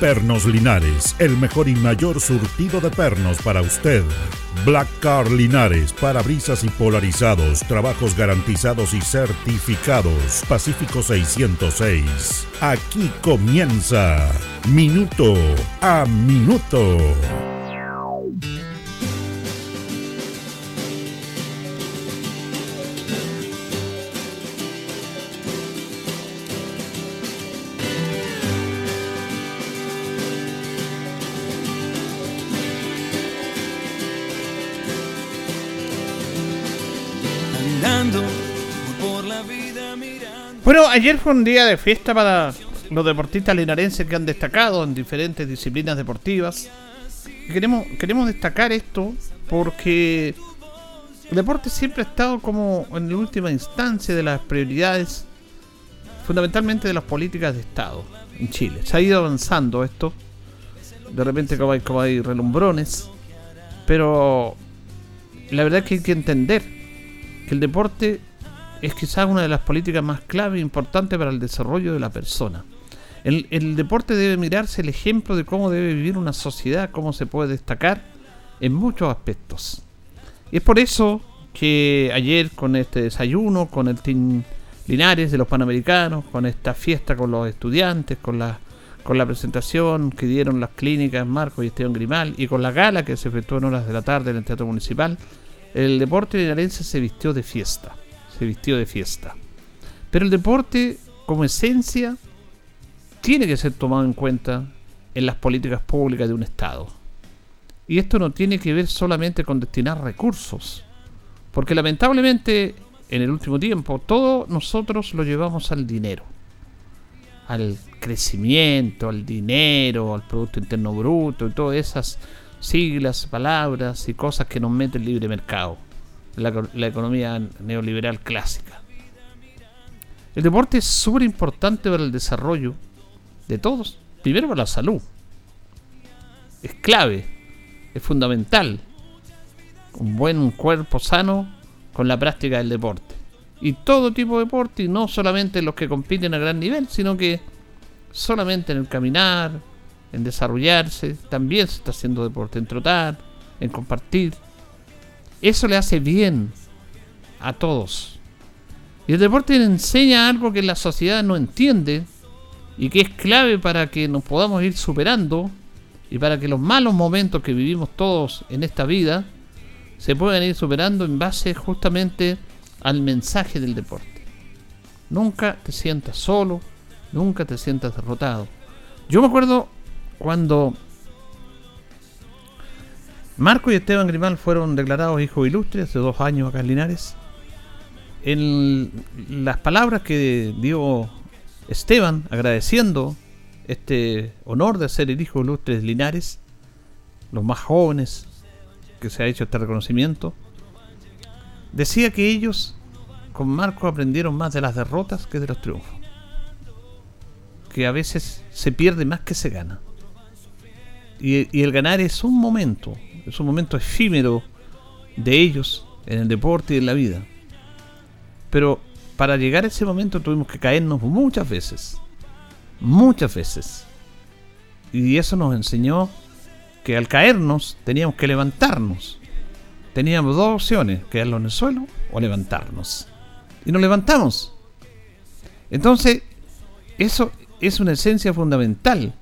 Pernos Linares, el mejor y mayor surtido de pernos para usted. Black Car Linares, parabrisas y polarizados, trabajos garantizados y certificados. Pacífico 606. Aquí comienza Minuto a Minuto. Ayer fue un día de fiesta para los deportistas linarenses que han destacado en diferentes disciplinas deportivas. Queremos, queremos destacar esto porque el deporte siempre ha estado como en la última instancia de las prioridades, fundamentalmente de las políticas de Estado en Chile. Se ha ido avanzando esto. De repente como hay, como hay relumbrones. Pero la verdad es que hay que entender que el deporte es quizás una de las políticas más clave e importantes para el desarrollo de la persona. El, deporte debe mirarse el ejemplo de cómo debe vivir una sociedad, cómo se puede destacar en muchos aspectos. Y es por eso que ayer con este desayuno, con el Team Linares de los Panamericanos, con esta fiesta con los estudiantes, con la, con la presentación que dieron las clínicas Marco y Esteban Grimal y con la gala que se efectuó en horas de la tarde en el Teatro Municipal, el deporte linarense se vistió de fiesta se vistió de fiesta. Pero el deporte, como esencia, tiene que ser tomado en cuenta en las políticas públicas de un Estado. Y esto no tiene que ver solamente con destinar recursos, porque lamentablemente en el último tiempo todo nosotros lo llevamos al dinero, al crecimiento, al dinero, al Producto Interno Bruto y todas esas siglas, palabras y cosas que nos mete el libre mercado la, economía neoliberal clásica. El deporte es súper importante para el desarrollo de todos. Primero para la salud. Es clave, es fundamental. Un buen cuerpo sano con la práctica del deporte. Y todo tipo de deporte, y no solamente los que compiten a gran nivel, sino que solamente en el caminar, en desarrollarse, también se está haciendo deporte, en trotar, en compartir. Eso le hace bien a todos. Y el deporte enseña algo que la sociedad no entiende y que es clave para que nos podamos ir superando y para que los malos momentos que vivimos todos en esta vida se puedan ir superando en base justamente al mensaje del deporte. Nunca te sientas solo, nunca te sientas derrotado. Yo me acuerdo cuando Marco y Esteban Grimal fueron declarados hijos ilustres hace dos años acá en Linares. En las palabras que dio Esteban agradeciendo este honor de ser el hijo ilustre de Linares, los más jóvenes que se ha hecho este reconocimiento, decía que ellos con Marco aprendieron más de las derrotas que de los triunfos. Que a veces se pierde más que se gana. Y, y el ganar es un momento, es un momento efímero de ellos en el deporte y en la vida. Pero para llegar a ese momento tuvimos que caernos muchas veces. Muchas veces. Y eso nos enseñó que al caernos teníamos que levantarnos. Teníamos dos opciones, quedarnos en el suelo o levantarnos. Y nos levantamos. Entonces, eso es una esencia fundamental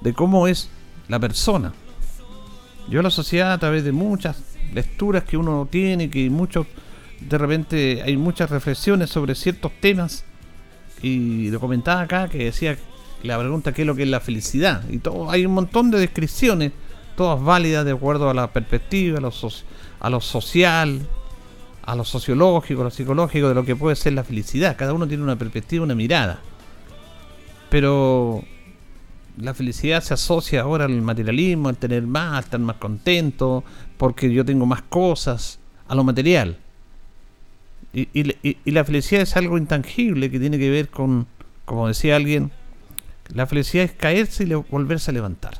de cómo es la persona. Yo la sociedad a través de muchas lecturas que uno tiene, que muchos, de repente hay muchas reflexiones sobre ciertos temas, y lo comentaba acá que decía la pregunta qué es lo que es la felicidad, y todo, hay un montón de descripciones, todas válidas de acuerdo a la perspectiva, a lo, a lo social, a lo sociológico, a lo psicológico de lo que puede ser la felicidad. Cada uno tiene una perspectiva, una mirada. Pero la felicidad se asocia ahora al materialismo, al tener más, al estar más contento, porque yo tengo más cosas, a lo material. Y, y, la felicidad es algo intangible que tiene que ver con, como decía alguien, la felicidad es caerse y volverse a levantar.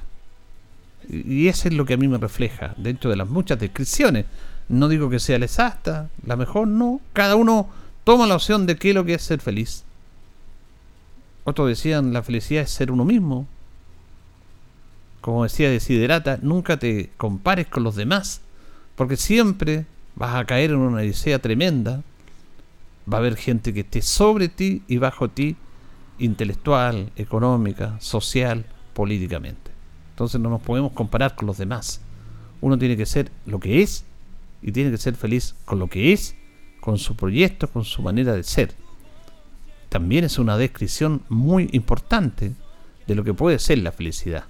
Y, eso es lo que a mí me refleja dentro de las muchas descripciones. No digo que sea la exacta, la mejor no. Cada uno toma la opción de qué es lo que es ser feliz. Otros decían la felicidad es ser uno mismo. Como decía Desiderata, nunca te compares con los demás, porque siempre vas a caer en una odisea tremenda. Va a haber gente que esté sobre ti y bajo ti, intelectual, económica, social, políticamente. Entonces no nos podemos comparar con los demás. Uno tiene que ser lo que es y tiene que ser feliz con lo que es, con su proyecto, con su manera de ser. También es una descripción muy importante de lo que puede ser la felicidad.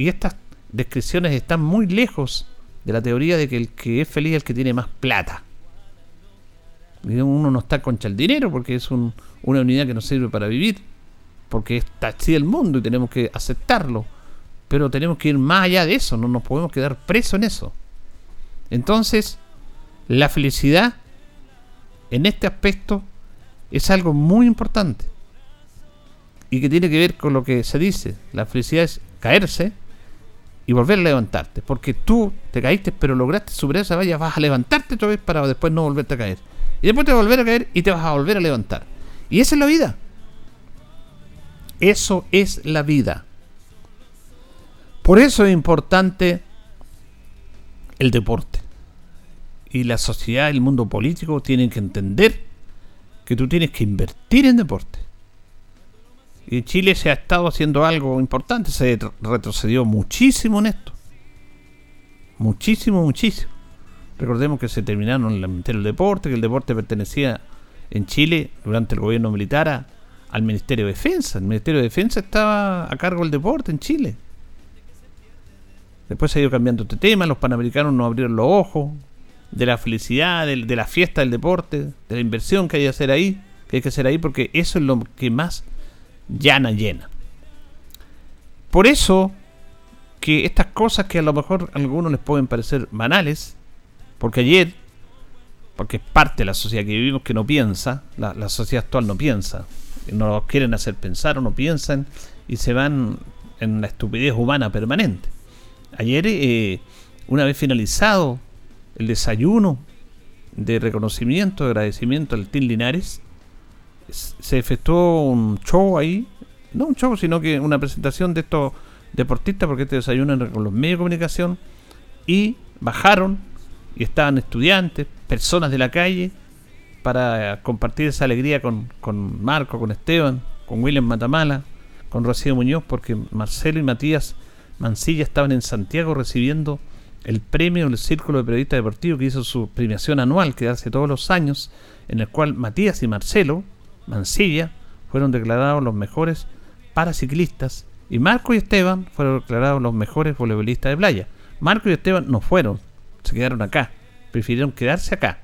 Y estas descripciones están muy lejos de la teoría de que el que es feliz es el que tiene más plata. Uno no está concha el dinero porque es una unidad que nos sirve para vivir, porque está así el mundo y tenemos que aceptarlo. Pero tenemos que ir más allá de eso, no nos podemos quedar presos en eso. Entonces, la felicidad en este aspecto es algo muy importante y que tiene que ver con lo que se dice. La felicidad es caerse y volver a levantarte. Porque tú te caíste, pero lograste superar esa valla, vas a levantarte otra vez para después no volverte a caer. Y después te vas a volver a caer y te vas a volver a levantar. Y esa es la vida. Eso es la vida. Por eso es importante el deporte. Y la sociedad, el mundo político tienen que entender que tú tienes que invertir en deporte. Y Chile se ha estado haciendo algo importante, se retrocedió muchísimo en esto. Muchísimo, muchísimo. Recordemos que se terminaron el Ministerio del Deporte, que el deporte pertenecía en Chile durante el gobierno militar al Ministerio de Defensa. El Ministerio de Defensa estaba a cargo del deporte en Chile. Después se ha ido cambiando este tema, los panamericanos no abrieron los ojos de la felicidad, de, de la fiesta del deporte, de la inversión que hay que hacer ahí, que hay que hacer ahí, porque eso es lo que más llana llena. Por eso que estas cosas que a lo mejor a algunos les pueden parecer banales, porque ayer, porque es parte de la sociedad que vivimos que no piensa, la, sociedad actual no piensa, no quieren hacer pensar o no piensan y se van en la estupidez humana permanente. Ayer, eh, una vez finalizado el desayuno de reconocimiento, de agradecimiento al Team Linares, se efectuó un show ahí, no un show, sino que una presentación de estos deportistas, porque este desayunan con los medios de comunicación, y bajaron y estaban estudiantes, personas de la calle, para compartir esa alegría con, con Marco, con Esteban, con William Matamala, con Rocío Muñoz, porque Marcelo y Matías Mancilla estaban en Santiago recibiendo el premio del Círculo de Periodistas Deportivos que hizo su premiación anual que hace todos los años, en el cual Matías y Marcelo Mansilla fueron declarados los mejores paraciclistas y Marco y Esteban fueron declarados los mejores voleibolistas de playa. Marco y Esteban no fueron, se quedaron acá, prefirieron quedarse acá,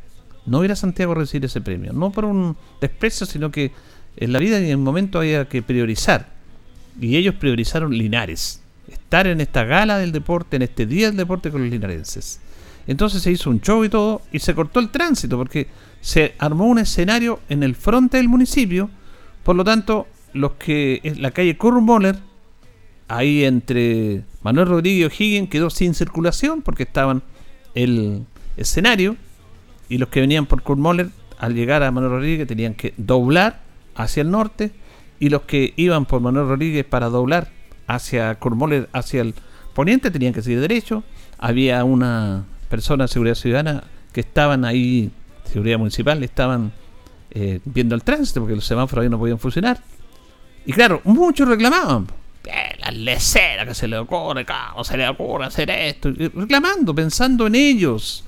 no ir a Santiago a recibir ese premio, no por un desprecio, sino que en la vida y en el momento había que priorizar. Y ellos priorizaron Linares, estar en esta gala del deporte, en este día del deporte con los linarenses. Entonces se hizo un show y todo, y se cortó el tránsito, porque se armó un escenario en el frente del municipio, por lo tanto, los que en la calle Moller, ahí entre Manuel Rodríguez y O'Higgins, quedó sin circulación porque estaban el escenario, y los que venían por Moller, al llegar a Manuel Rodríguez, tenían que doblar hacia el norte, y los que iban por Manuel Rodríguez para doblar hacia Moller, hacia el poniente, tenían que seguir derecho. Había una persona de seguridad ciudadana que estaban ahí seguridad municipal estaban eh, viendo el tránsito porque los semáforos ahí no podían funcionar. Y claro, muchos reclamaban. La lecera que se le ocurre, cómo se le ocurre hacer esto. reclamando, pensando en ellos.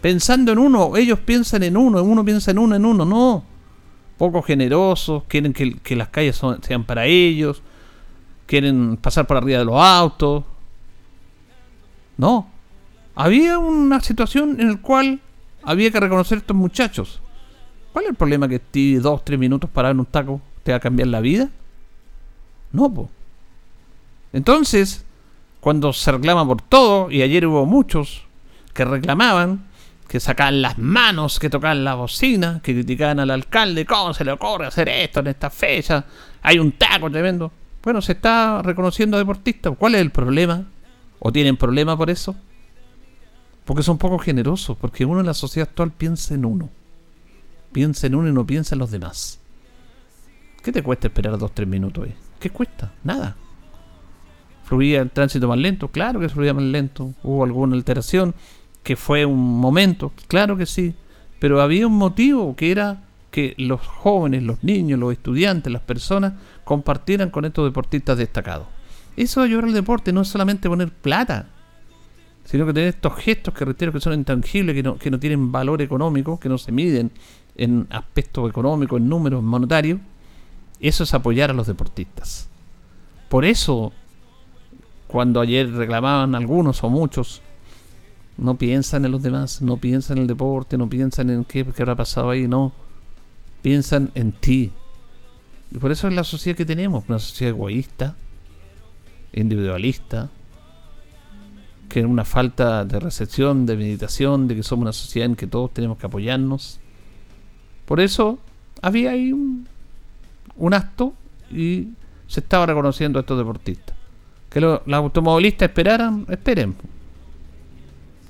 Pensando en uno. Ellos piensan en uno, uno piensa en uno, en uno. No. Poco generosos, quieren que, las calles sean para ellos. Quieren pasar por arriba de los autos. No. Había una situación en la cual había que reconocer a estos muchachos. ¿Cuál es el problema que esté dos, tres minutos parado en un taco te va a cambiar la vida? No, po. Entonces, cuando se reclama por todo, y ayer hubo muchos que reclamaban, que sacaban las manos, que tocaban la bocina, que criticaban al alcalde, ¿cómo se le ocurre hacer esto en esta fecha? Hay un taco tremendo. Bueno, se está reconociendo a deportistas. ¿Cuál es el problema? ¿O tienen problema por eso? Porque son poco generosos, porque uno en la sociedad actual piensa en uno. Piensa en uno y no piensa en los demás. ¿Qué te cuesta esperar dos, tres minutos? ¿Qué cuesta? Nada. ¿Fluía el tránsito más lento? Claro que fluía más lento. ¿Hubo alguna alteración? Que fue un momento. Claro que sí. Pero había un motivo que era que los jóvenes, los niños, los estudiantes, las personas compartieran con estos deportistas destacados. Eso de ayudar al deporte no es solamente poner plata, sino que tener estos gestos que reitero que son intangibles, que no, que no tienen valor económico, que no se miden en aspectos económicos, en números monetarios, eso es apoyar a los deportistas. Por eso, cuando ayer reclamaban algunos o muchos, no piensan en los demás, no piensan en el deporte, no piensan en qué, qué habrá pasado ahí, no. Piensan en ti. Y por eso es la sociedad que tenemos, una sociedad egoísta, individualista, que es una falta de recepción, de meditación, de que somos una sociedad en que todos tenemos que apoyarnos. Por eso había ahí un, acto y se estaba reconociendo a estos deportistas. Que los automovilistas esperaran, esperen.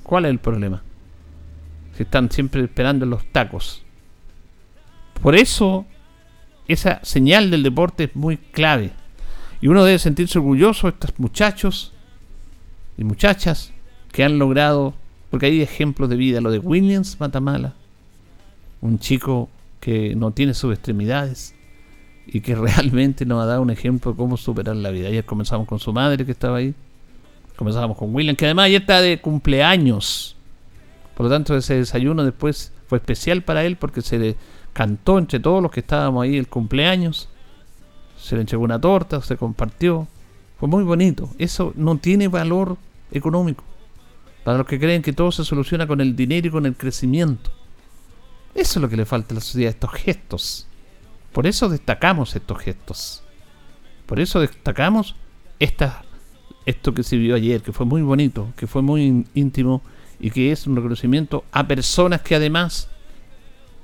¿Cuál es el problema? Si están siempre esperando los tacos. Por eso, esa señal del deporte es muy clave. Y uno debe sentirse orgulloso de estos muchachos y muchachas que han logrado, porque hay ejemplos de vida, lo de Williams Matamala, un chico que no tiene sus extremidades y que realmente nos ha dado un ejemplo de cómo superar la vida. Ayer comenzamos con su madre que estaba ahí, comenzamos con William, que además ayer está de cumpleaños. Por lo tanto, ese desayuno después fue especial para él porque se le cantó entre todos los que estábamos ahí el cumpleaños. Se le entregó una torta, se compartió. Fue muy bonito. Eso no tiene valor económico. Para los que creen que todo se soluciona con el dinero y con el crecimiento. Eso es lo que le falta a la sociedad, estos gestos. Por eso destacamos estos gestos. Por eso destacamos esta, esto que se vio ayer, que fue muy bonito, que fue muy íntimo y que es un reconocimiento a personas que además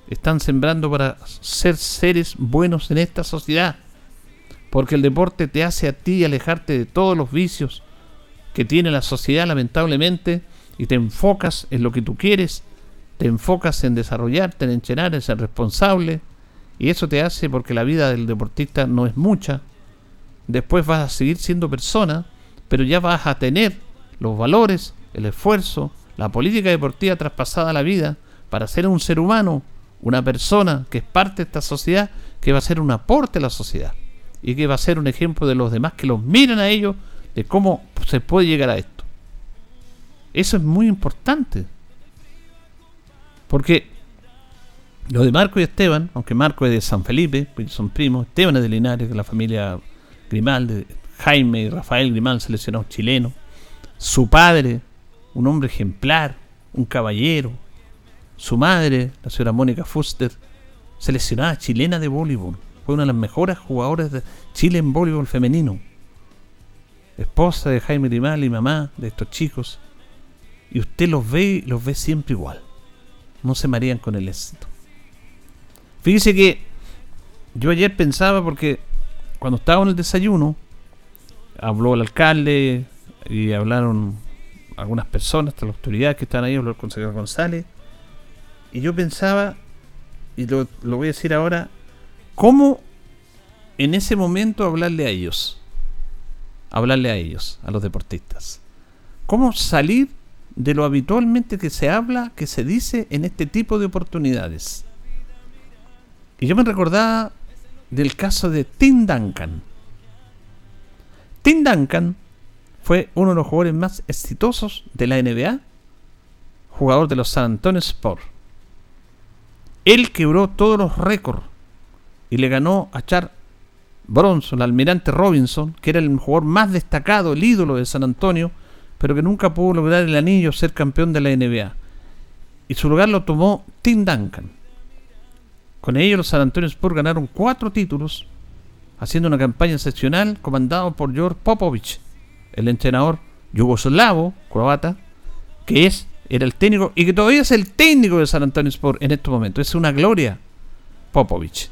están sembrando para ser seres buenos en esta sociedad porque el deporte te hace a ti alejarte de todos los vicios que tiene la sociedad lamentablemente y te enfocas en lo que tú quieres, te enfocas en desarrollarte, en enchenar, en ser responsable y eso te hace porque la vida del deportista no es mucha. Después vas a seguir siendo persona, pero ya vas a tener los valores, el esfuerzo, la política deportiva traspasada a la vida para ser un ser humano, una persona que es parte de esta sociedad, que va a ser un aporte a la sociedad y que va a ser un ejemplo de los demás que los miran a ellos de cómo se puede llegar a esto. Eso es muy importante. Porque lo de Marco y Esteban, aunque Marco es de San Felipe, pues son primos, Esteban es de Linares, de la familia Grimaldi, Jaime y Rafael Grimal, seleccionados chileno, su padre, un hombre ejemplar, un caballero, su madre, la señora Mónica Fuster, seleccionada chilena de voleibol fue una de las mejores jugadoras de Chile en voleibol femenino. Esposa de Jaime Grimal y mamá de estos chicos. Y usted los ve los ve siempre igual. No se marean con el éxito. Fíjese que yo ayer pensaba porque cuando estaba en el desayuno, habló el alcalde y hablaron algunas personas, hasta las autoridades que están ahí, habló el consejero González. Y yo pensaba, y lo, lo voy a decir ahora, ¿Cómo en ese momento hablarle a ellos? Hablarle a ellos, a los deportistas. ¿Cómo salir de lo habitualmente que se habla, que se dice en este tipo de oportunidades? Y yo me recordaba del caso de Tim Duncan. Tim Duncan fue uno de los jugadores más exitosos de la NBA, jugador de los San Antonio Spurs. Él quebró todos los récords y le ganó a Char Bronson, al almirante Robinson, que era el jugador más destacado, el ídolo de San Antonio, pero que nunca pudo lograr el anillo ser campeón de la NBA. Y su lugar lo tomó Tim Duncan. Con ello los San Antonio Spurs ganaron cuatro títulos, haciendo una campaña excepcional comandado por George Popovich, el entrenador yugoslavo, croata, que es, era el técnico y que todavía es el técnico de San Antonio Sport en este momento. Es una gloria, Popovich.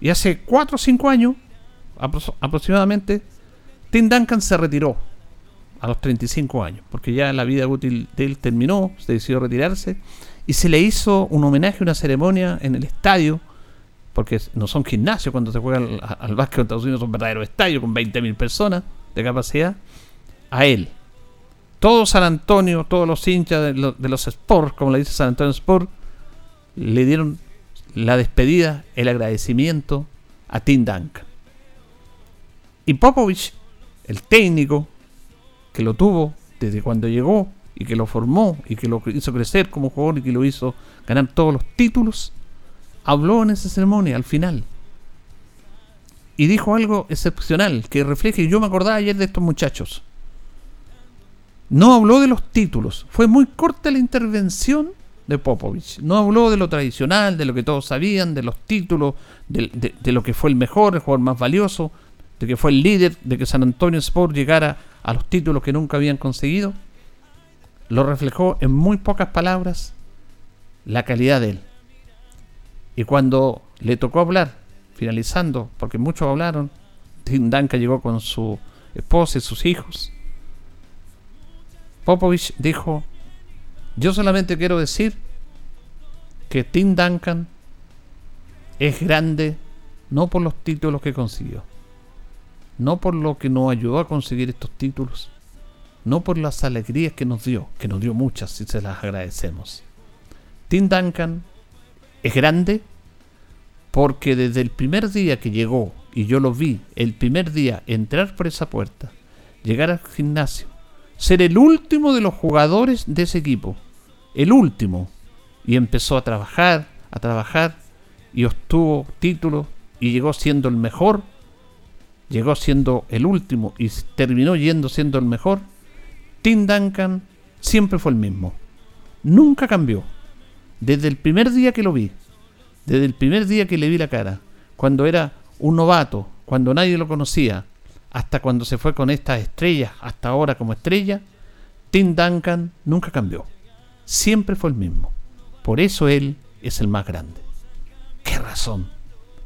Y hace 4 o 5 años, aproximadamente, Tim Duncan se retiró a los 35 años, porque ya la vida útil de él terminó, se decidió retirarse, y se le hizo un homenaje, una ceremonia en el estadio, porque no son gimnasios cuando se juega al, al básquet en Estados Unidos, son verdaderos estadios con 20.000 personas de capacidad, a él. Todo San Antonio, todos los hinchas de, de los Sports, como le dice San Antonio Sport, le dieron la despedida, el agradecimiento a Tim Duncan. Y Popovich, el técnico, que lo tuvo desde cuando llegó y que lo formó y que lo hizo crecer como jugador y que lo hizo ganar todos los títulos, habló en esa ceremonia al final. Y dijo algo excepcional que refleja, y yo me acordaba ayer de estos muchachos. No habló de los títulos, fue muy corta la intervención de Popovich. No habló de lo tradicional, de lo que todos sabían, de los títulos, de, de lo que fue el mejor, el jugador más valioso, de que fue el líder, de que San Antonio Sport llegara a los títulos que nunca habían conseguido, lo reflejó en muy pocas palabras la calidad de él. Y cuando le tocó hablar, finalizando, porque muchos hablaron, Tim llegó con su esposa y sus hijos. Popovich dijo, yo solamente quiero decir que Tim Duncan es grande no por los títulos que consiguió, no por lo que nos ayudó a conseguir estos títulos, no por las alegrías que nos dio, que nos dio muchas y se las agradecemos. Tim Duncan es grande porque desde el primer día que llegó, y yo lo vi, el primer día entrar por esa puerta, llegar al gimnasio, ser el último de los jugadores de ese equipo, el último, y empezó a trabajar, a trabajar, y obtuvo títulos, y llegó siendo el mejor llegó siendo el último y terminó yendo siendo el mejor, Tim Duncan siempre fue el mismo. Nunca cambió. Desde el primer día que lo vi, desde el primer día que le vi la cara, cuando era un novato, cuando nadie lo conocía, hasta cuando se fue con estas estrellas, hasta ahora como estrella, Tim Duncan nunca cambió. Siempre fue el mismo. Por eso él es el más grande. ¡Qué razón!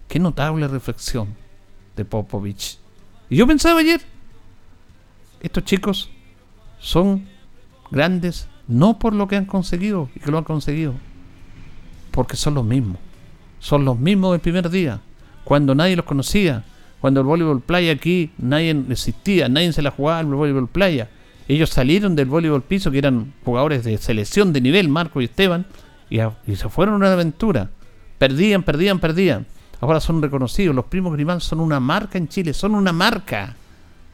¡Qué notable reflexión! de Popovich. Y yo pensaba ayer, estos chicos son grandes no por lo que han conseguido y que lo han conseguido, porque son los mismos. Son los mismos del primer día, cuando nadie los conocía, cuando el voleibol playa aquí nadie existía, nadie se la jugaba al voleibol playa. Ellos salieron del voleibol piso, que eran jugadores de selección de nivel, Marco y Esteban, y, se fueron a una aventura. Perdían, perdían, perdían ahora son reconocidos. Los primos Grimán son una marca en Chile, son una marca.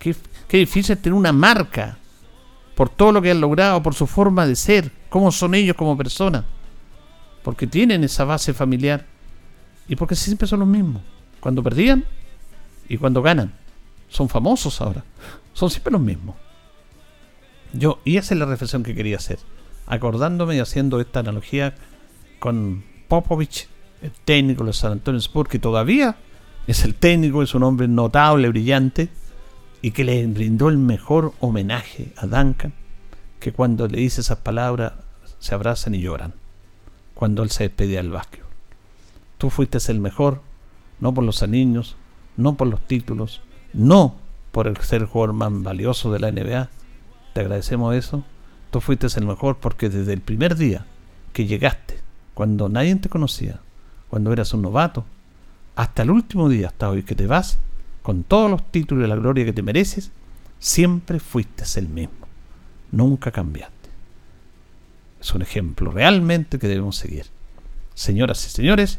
Qué, difícil tener una marca por todo lo que han logrado, por su forma de ser, cómo son ellos como personas. Porque tienen esa base familiar y porque siempre son los mismos. Cuando perdían y cuando ganan. Son famosos ahora. Son siempre los mismos. Yo, y esa es la reflexión que quería hacer. Acordándome y haciendo esta analogía con Popovich el técnico de San Antonio Sport, que todavía es el técnico, es un hombre notable, brillante, y que le brindó el mejor homenaje a Duncan, que cuando le dice esas palabras se abrazan y lloran, cuando él se despedía del básquet. Tú fuiste el mejor, no por los anillos, no por los títulos, no por el ser jugador más valioso de la NBA. Te agradecemos eso. Tú fuiste el mejor porque desde el primer día que llegaste, cuando nadie te conocía, cuando eras un novato, hasta el último día, hasta hoy que te vas, con todos los títulos y la gloria que te mereces, siempre fuiste el mismo. Nunca cambiaste. Es un ejemplo realmente que debemos seguir. Señoras y señores,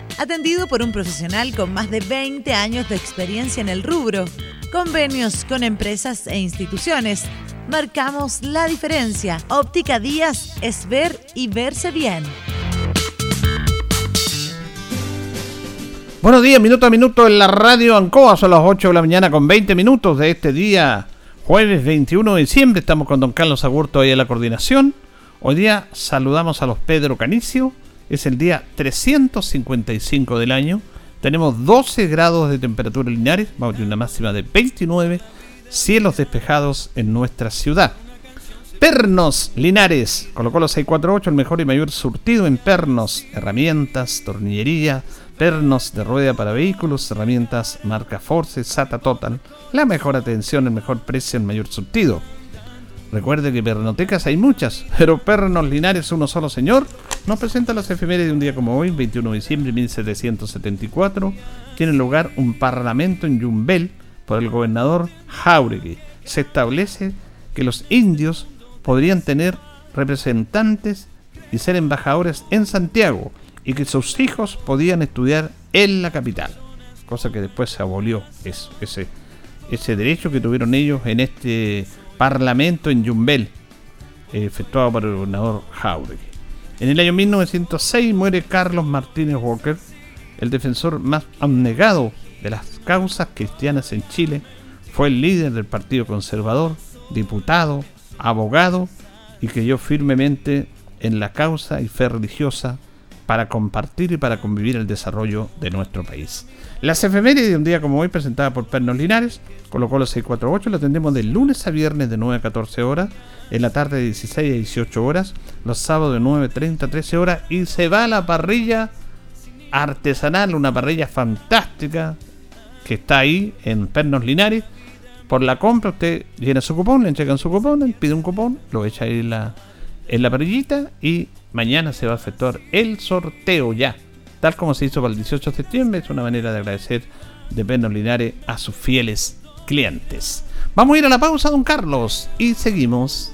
Atendido por un profesional con más de 20 años de experiencia en el rubro. Convenios con empresas e instituciones. Marcamos la diferencia. Óptica Díaz es ver y verse bien. Buenos días, minuto a minuto en la radio Ancoa, son las 8 de la mañana con 20 minutos de este día, jueves 21 de diciembre. Estamos con don Carlos Agurto ahí en la coordinación. Hoy día saludamos a los Pedro Canicio, es el día 355 del año. Tenemos 12 grados de temperatura lineares, vamos a tener una máxima de 29, cielos despejados en nuestra ciudad. Pernos Linares, colocó los 648, el mejor y mayor surtido en pernos, herramientas, tornillería, pernos de rueda para vehículos, herramientas marca Force, SATA Total, la mejor atención, el mejor precio, el mayor surtido. Recuerde que pernotecas hay muchas, pero Pernos Linares, uno solo señor, nos presenta las efemérides de un día como hoy, 21 de diciembre de 1774. Tiene lugar un parlamento en Yumbel por el gobernador Jauregui. Se establece que los indios podrían tener representantes y ser embajadores en Santiago y que sus hijos podían estudiar en la capital, cosa que después se abolió ese, ese derecho que tuvieron ellos en este parlamento en Yumbel, efectuado por el gobernador Jauregui. En el año 1906 muere Carlos Martínez Walker, el defensor más abnegado de las causas cristianas en Chile, fue el líder del Partido Conservador, diputado, abogado y creyó firmemente en la causa y fe religiosa para compartir y para convivir el desarrollo de nuestro país. Las efemérides de un día como hoy, presentada por Pernos Linares, colocó los 648, lo tendremos de lunes a viernes de 9 a 14 horas, en la tarde de 16 a 18 horas, los sábados de 9.30 a 13 horas, y se va a la parrilla artesanal, una parrilla fantástica que está ahí en Pernos Linares. Por la compra, usted llena su cupón, le entregan su cupón, pide un cupón, lo echa ahí en la, en la parrillita y mañana se va a efectuar el sorteo ya. Tal como se hizo para el 18 de septiembre, es una manera de agradecer de Pernos Linares a sus fieles clientes. Vamos a ir a la pausa, don Carlos, y seguimos.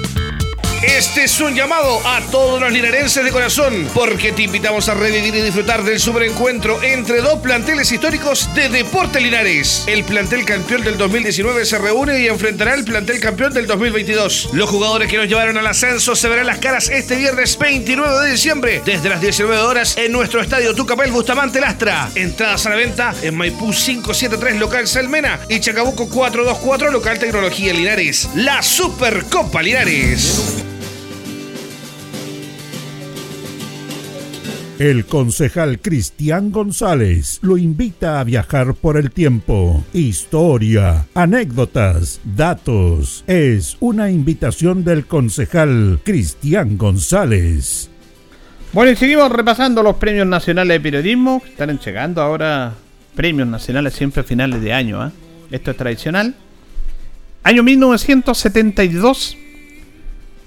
Este es un llamado a todos los linarenses de corazón, porque te invitamos a revivir y disfrutar del superencuentro entre dos planteles históricos de Deporte Linares. El plantel campeón del 2019 se reúne y enfrentará al plantel campeón del 2022. Los jugadores que nos llevaron al ascenso se verán las caras este viernes 29 de diciembre, desde las 19 horas, en nuestro estadio Tucapel Bustamante Lastra. Entradas a la venta en Maipú 573 local Salmena y Chacabuco 424 local Tecnología Linares. La Supercopa Linares. El concejal Cristian González lo invita a viajar por el tiempo. Historia, anécdotas, datos. Es una invitación del concejal Cristian González. Bueno, y seguimos repasando los premios nacionales de periodismo. Están llegando ahora premios nacionales siempre a finales de año. ¿eh? Esto es tradicional. Año 1972.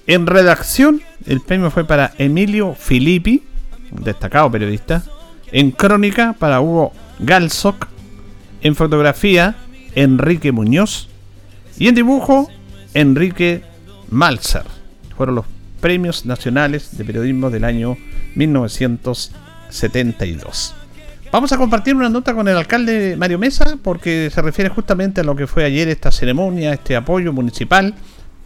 En redacción, el premio fue para Emilio Filippi destacado periodista. En crónica para Hugo Galsoc. En fotografía, Enrique Muñoz. Y en dibujo, Enrique Malzer. Fueron los premios nacionales de periodismo del año 1972. Vamos a compartir una nota con el alcalde Mario Mesa porque se refiere justamente a lo que fue ayer esta ceremonia, este apoyo municipal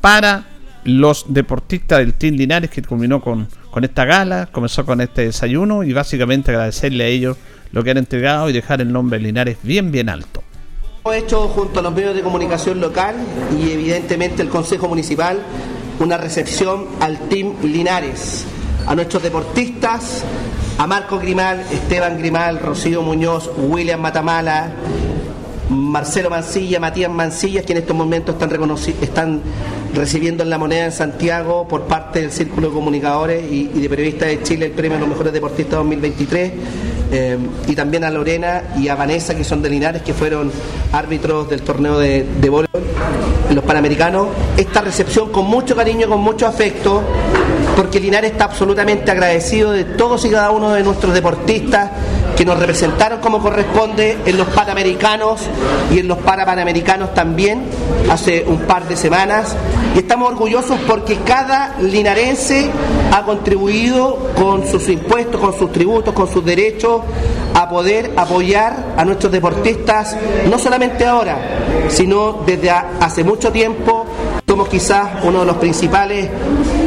para los deportistas del Team Linares que culminó con, con esta gala, comenzó con este desayuno y básicamente agradecerle a ellos lo que han entregado y dejar el nombre Linares bien bien alto. Hemos hecho junto a los medios de comunicación local y evidentemente el Consejo Municipal una recepción al Team Linares, a nuestros deportistas, a Marco Grimal, Esteban Grimal, Rocío Muñoz, William Matamala, Marcelo Mancilla, Matías Mancilla, que en estos momentos están, están recibiendo en la moneda en Santiago por parte del Círculo de Comunicadores y, de Periodistas de Chile el premio a los mejores deportistas 2023. Eh, y también a Lorena y a Vanessa, que son de Linares, que fueron árbitros del torneo de, de voleibol, los Panamericanos. Esta recepción con mucho cariño, con mucho afecto, porque Linares está absolutamente agradecido de todos y cada uno de nuestros deportistas que nos representaron como corresponde en los Panamericanos y en los Parapanamericanos también hace un par de semanas. Y estamos orgullosos porque cada linarense ha contribuido con sus impuestos, con sus tributos, con sus derechos a poder apoyar a nuestros deportistas, no solamente ahora, sino desde hace mucho tiempo quizás uno de los principales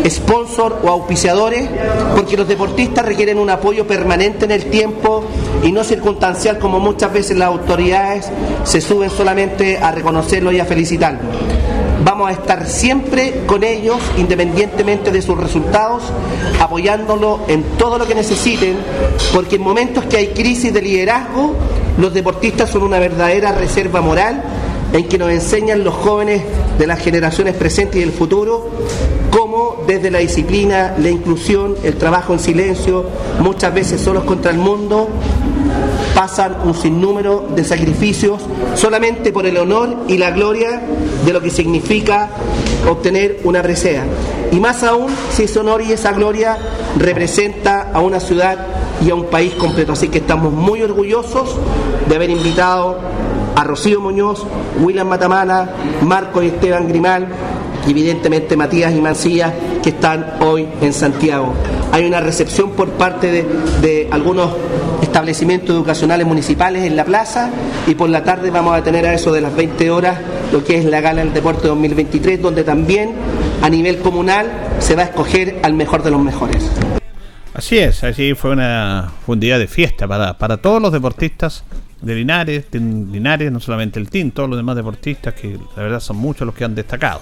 sponsors o auspiciadores porque los deportistas requieren un apoyo permanente en el tiempo y no circunstancial como muchas veces las autoridades se suben solamente a reconocerlo y a felicitarlo. Vamos a estar siempre con ellos, independientemente de sus resultados, apoyándolo en todo lo que necesiten, porque en momentos que hay crisis de liderazgo, los deportistas son una verdadera reserva moral en que nos enseñan los jóvenes de las generaciones presentes y del futuro cómo desde la disciplina, la inclusión, el trabajo en silencio, muchas veces solos contra el mundo, pasan un sinnúmero de sacrificios solamente por el honor y la gloria de lo que significa obtener una presea. Y más aún si ese honor y esa gloria representa a una ciudad y a un país completo. Así que estamos muy orgullosos de haber invitado a Rocío Muñoz, William Matamana, Marco y Esteban Grimal, evidentemente Matías y Mancilla, que están hoy en Santiago. Hay una recepción por parte de, algunos establecimientos educacionales municipales en la plaza y por la tarde vamos a tener a eso de las 20 horas lo que es la Gala del Deporte 2023, donde también a nivel comunal se va a escoger al mejor de los mejores. Así es, así fue, una, un día de fiesta para, para todos los deportistas de Linares, de Linares, no solamente el TIN, todos los demás deportistas que la verdad son muchos los que han destacado.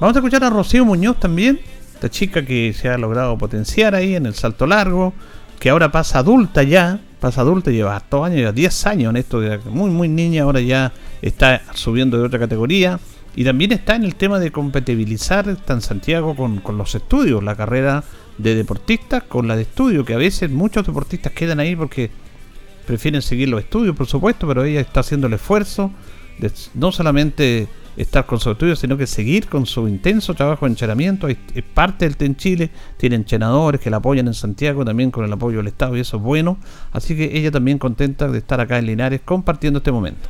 Vamos a escuchar a Rocío Muñoz también, esta chica que se ha logrado potenciar ahí en el salto largo, que ahora pasa adulta ya, pasa adulta, lleva dos años, lleva 10 años en esto, muy muy niña, ahora ya está subiendo de otra categoría. Y también está en el tema de compatibilizar, en Santiago con, con los estudios, la carrera de deportistas con la de estudio, que a veces muchos deportistas quedan ahí porque prefieren seguir los estudios, por supuesto, pero ella está haciendo el esfuerzo de no solamente estar con sus estudios, sino que seguir con su intenso trabajo de entrenamiento. Es parte del TEN Chile, tiene entrenadores que la apoyan en Santiago, también con el apoyo del Estado, y eso es bueno. Así que ella también contenta de estar acá en Linares compartiendo este momento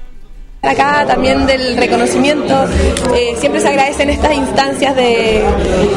acá también del reconocimiento. Eh, siempre se agradecen estas instancias de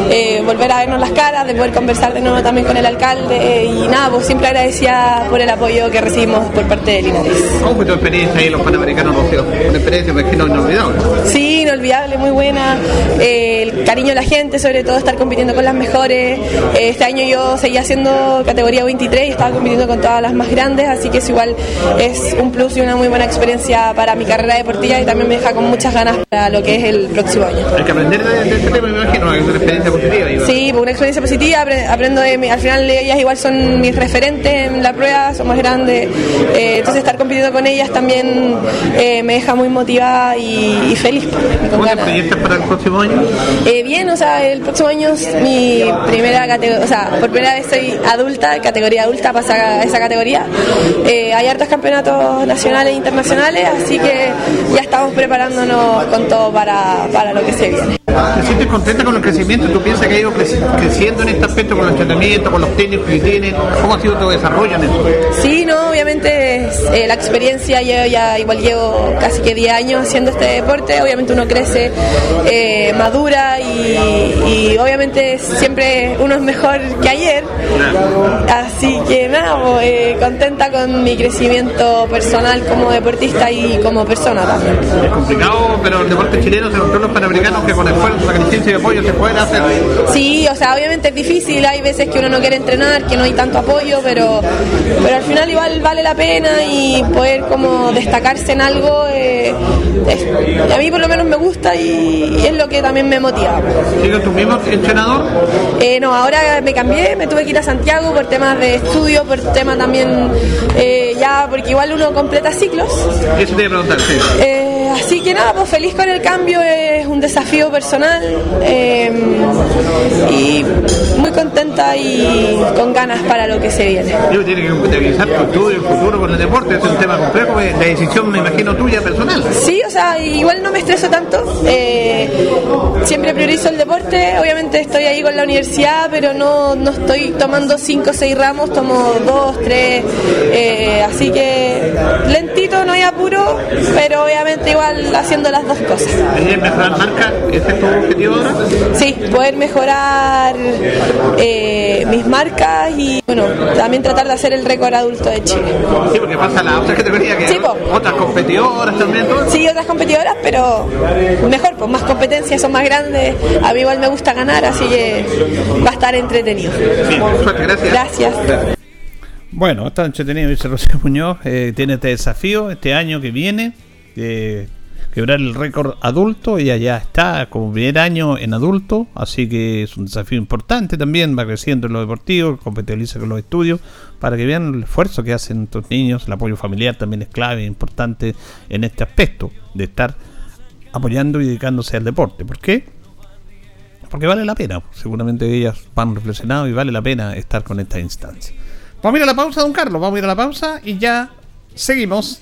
eh, volver a vernos las caras, de poder conversar de nuevo también con el alcalde y nada, pues siempre agradecía por el apoyo que recibimos por parte de Linares. ¿Cómo fue tu experiencia ahí en los Panamericanos Una experiencia que no inolvidable. Sí, inolvidable, muy buena. Eh, el cariño de la gente, sobre todo estar compitiendo con las mejores. este año yo seguía haciendo categoría 23 y estaba compitiendo con todas las más grandes, así que es igual, es un plus y una muy buena experiencia para mi carrera deportiva y también me deja con muchas ganas para lo que es el próximo año. Hay que aprender de, este tema, me imagino, es una experiencia positiva. Sí, pues una experiencia positiva, aprendo de al final ellas igual son mis referentes en la prueba, son más grandes, eh, entonces estar compitiendo con ellas también eh, me deja muy motivada y, feliz. ¿Cómo te proyectas para el próximo año? Eh, bien, o sea, el próximo año es mi primera categoría, o sea, por primera vez soy adulta, categoría adulta, pasa a esa categoría. hay hartos campeonatos nacionales e internacionales, así que ya estamos preparándonos con todo para, para lo que se viene. ¿Te sientes contenta con el crecimiento? ¿Tú piensas que ha ido creciendo en este aspecto con el entrenamiento, con los técnicos que tienen? ¿Cómo ha sido tu desarrollo en eso? Sí, no, obviamente eh, la experiencia, yo ya igual llevo casi que 10 años haciendo este deporte, obviamente uno crece, eh, madura y, obviamente siempre uno es mejor que ayer. Así que nada, pues, eh, contenta con mi crecimiento personal como deportista y como persona también. Es complicado, pero el deporte chileno se los panamericanos que con esfuerzo, sacrificio y apoyo se pueden hacer. Sí, o sea, obviamente es difícil, hay veces que uno no quiere entrenar, que no hay tanto apoyo, pero, pero al final igual vale la pena y poder como destacarse en algo, eh, a mí por lo menos me gusta y, es lo que también me motiva. ¿Sigues tu mismo entrenador? Eh, no, ahora me cambié, me tuve que ir a Santiago por temas de estudio, por temas también, eh, ya, porque igual uno completa ciclos. Eso te a preguntar, sí. Así que nada, pues feliz con el cambio, es un desafío personal y muy contenta y con ganas para lo que se viene. tiene que compatibilizar tu estudio, el futuro con el deporte, es un tema complejo, la decisión me imagino tuya personal. Sí, o sea, igual no me estreso tanto, eh, siempre priorizo el deporte, obviamente estoy ahí con la universidad, pero no, no estoy tomando 5 o 6 ramos, tomo 2, 3, eh, así que lentito, no hay apuro, pero obviamente igual haciendo las dos cosas. mejorar marca? ¿Ese es tu objetivo ahora? Sí, poder mejorar eh, mis marcas y bueno, también tratar de hacer el récord adulto de Chile. Sí, porque pasa la otra categoría que otras competidoras también. Sí, otras competidoras, pero mejor, pues más competencias son más grandes. A mí igual me gusta ganar, así que va a estar entretenido. gracias. Gracias. Bueno, está entretenido, dice Rocío Muñoz. Eh, tiene este desafío este año que viene. Quebrar el récord adulto. Ella ya está como primer año en adulto, así que es un desafío importante también. Va creciendo en lo deportivo, compatibiliza con los estudios, para que vean el esfuerzo que hacen estos niños. El apoyo familiar también es clave, importante en este aspecto de estar apoyando y dedicándose al deporte. ¿Por qué? Porque vale la pena. Seguramente ellas van reflexionando y vale la pena estar con esta instancia. Vamos a ir a la pausa, don Carlos. Vamos a ir a la pausa y ya seguimos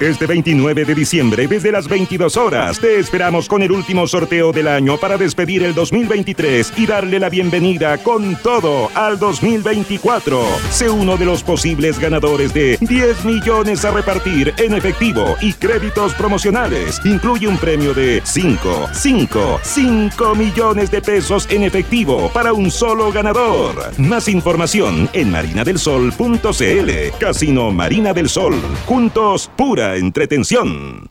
Este 29 de diciembre, desde las 22 horas, te esperamos con el último sorteo del año para despedir el 2023 y darle la bienvenida con todo al 2024. Sé uno de los posibles ganadores de 10 millones a repartir en efectivo y créditos promocionales. Incluye un premio de 5, 5, 5 millones de pesos en efectivo para un solo ganador. Más información en marinadelsol.cl. Casino Marina del Sol. Juntos, pura entretención.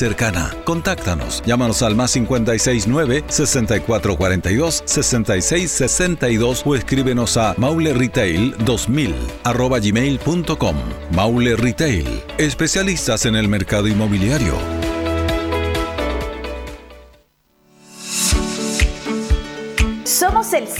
Contáctanos. Llámanos al más 569 6442 6662 o escríbenos a mauleretail2000 arroba gmail.com. Maule Retail, especialistas en el mercado inmobiliario.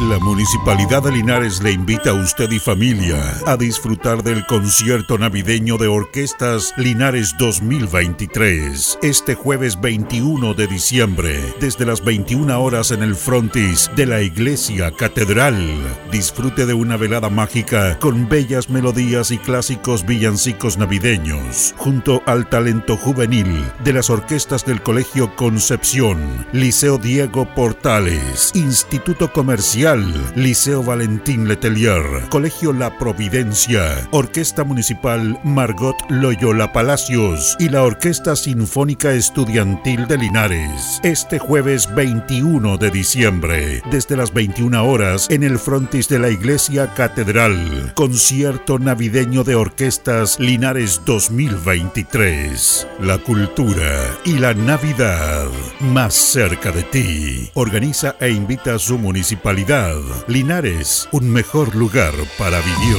La Municipalidad de Linares le invita a usted y familia a disfrutar del concierto navideño de orquestas Linares 2023 este jueves 21 de diciembre desde las 21 horas en el frontis de la Iglesia Catedral. Disfrute de una velada mágica con bellas melodías y clásicos villancicos navideños junto al talento juvenil de las orquestas del Colegio Concepción, Liceo Diego Portales, Instituto Comercial Liceo Valentín Letelier, Colegio La Providencia, Orquesta Municipal Margot Loyola Palacios y la Orquesta Sinfónica Estudiantil de Linares. Este jueves 21 de diciembre, desde las 21 horas, en el frontis de la Iglesia Catedral, concierto navideño de orquestas Linares 2023. La cultura y la Navidad más cerca de ti. Organiza e invita a su municipalidad Linares, un mejor lugar para vivir.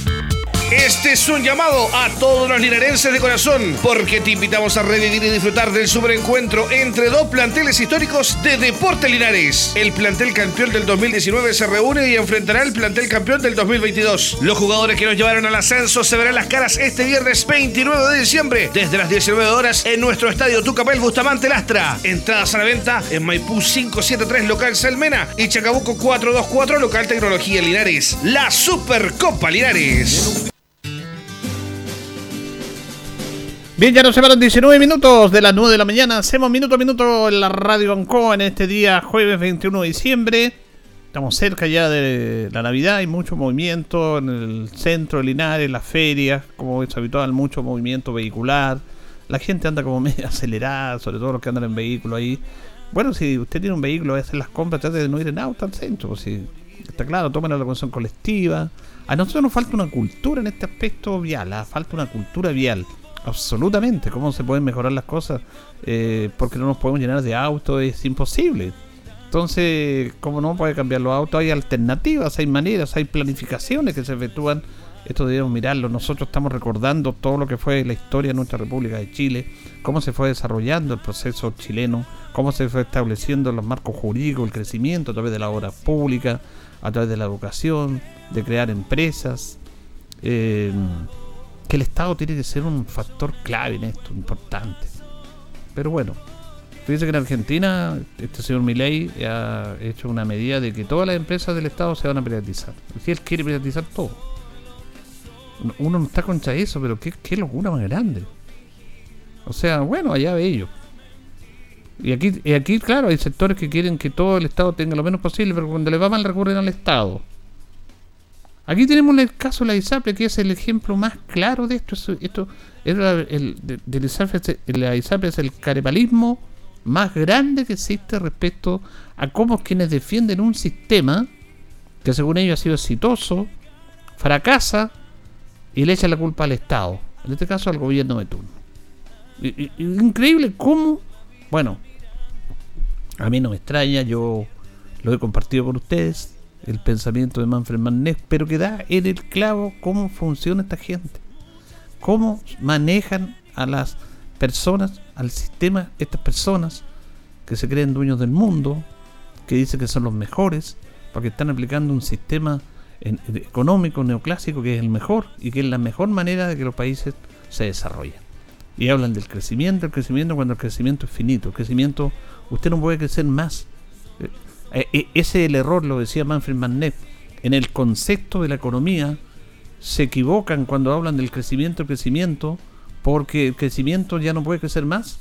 Este es un llamado a todos los linarenses de corazón, porque te invitamos a revivir y disfrutar del superencuentro entre dos planteles históricos de Deporte Linares. El plantel campeón del 2019 se reúne y enfrentará al plantel campeón del 2022. Los jugadores que nos llevaron al ascenso se verán las caras este viernes 29 de diciembre, desde las 19 horas, en nuestro estadio Tucapel Bustamante Lastra. Entradas a la venta en Maipú 573 local Salmena y Chacabuco 424 local Tecnología Linares. La Supercopa Linares. Bien, ya nos separan 19 minutos de las 9 de la mañana. Hacemos minuto a minuto en la Radio Ancoa en este día, jueves 21 de diciembre. Estamos cerca ya de la Navidad, hay mucho movimiento en el centro de Linares, las ferias, como es habitual, mucho movimiento vehicular. La gente anda como medio acelerada, sobre todo los que andan en vehículo ahí. Bueno, si usted tiene un vehículo, va las compras, trate de no ir en auto al centro. Pues si está claro, tomen la locomoción colectiva. A nosotros nos falta una cultura en este aspecto vial, ¿ah? falta una cultura vial. Absolutamente, ¿cómo se pueden mejorar las cosas? Eh, porque no nos podemos llenar de autos, es imposible. Entonces, ¿cómo no puede cambiar los autos? Hay alternativas, hay maneras, hay planificaciones que se efectúan. Esto debemos mirarlo. Nosotros estamos recordando todo lo que fue la historia de nuestra República de Chile, cómo se fue desarrollando el proceso chileno, cómo se fue estableciendo los marcos jurídicos, el crecimiento a través de la obra pública, a través de la educación, de crear empresas. Eh, que el Estado tiene que ser un factor clave en esto, importante. Pero bueno, fíjese que en Argentina este señor Milei ha hecho una medida de que todas las empresas del Estado se van a privatizar. Si él quiere privatizar todo. Uno no está contra eso, pero qué, qué locura más grande. O sea, bueno, allá ve ellos. Y aquí, y aquí, claro, hay sectores que quieren que todo el Estado tenga lo menos posible, pero cuando le va mal recurren al Estado. Aquí tenemos el caso de la ISAPRE, que es el ejemplo más claro de esto. Esto es el, la ISAPRE es el carepalismo más grande que existe respecto a cómo quienes defienden un sistema que según ellos ha sido exitoso, fracasa y le echa la culpa al Estado, en este caso al gobierno de turno. increíble cómo, bueno, a mí no me extraña, yo lo he compartido con ustedes, el pensamiento de Manfred Mannes, pero que da en el clavo cómo funciona esta gente, cómo manejan a las personas, al sistema, estas personas que se creen dueños del mundo, que dicen que son los mejores, porque están aplicando un sistema económico neoclásico que es el mejor y que es la mejor manera de que los países se desarrollen. Y hablan del crecimiento, el crecimiento cuando el crecimiento es finito, el crecimiento, usted no puede crecer más ese es el error, lo decía Manfred Mannet. En el concepto de la economía se equivocan cuando hablan del crecimiento, crecimiento, porque el crecimiento ya no puede crecer más.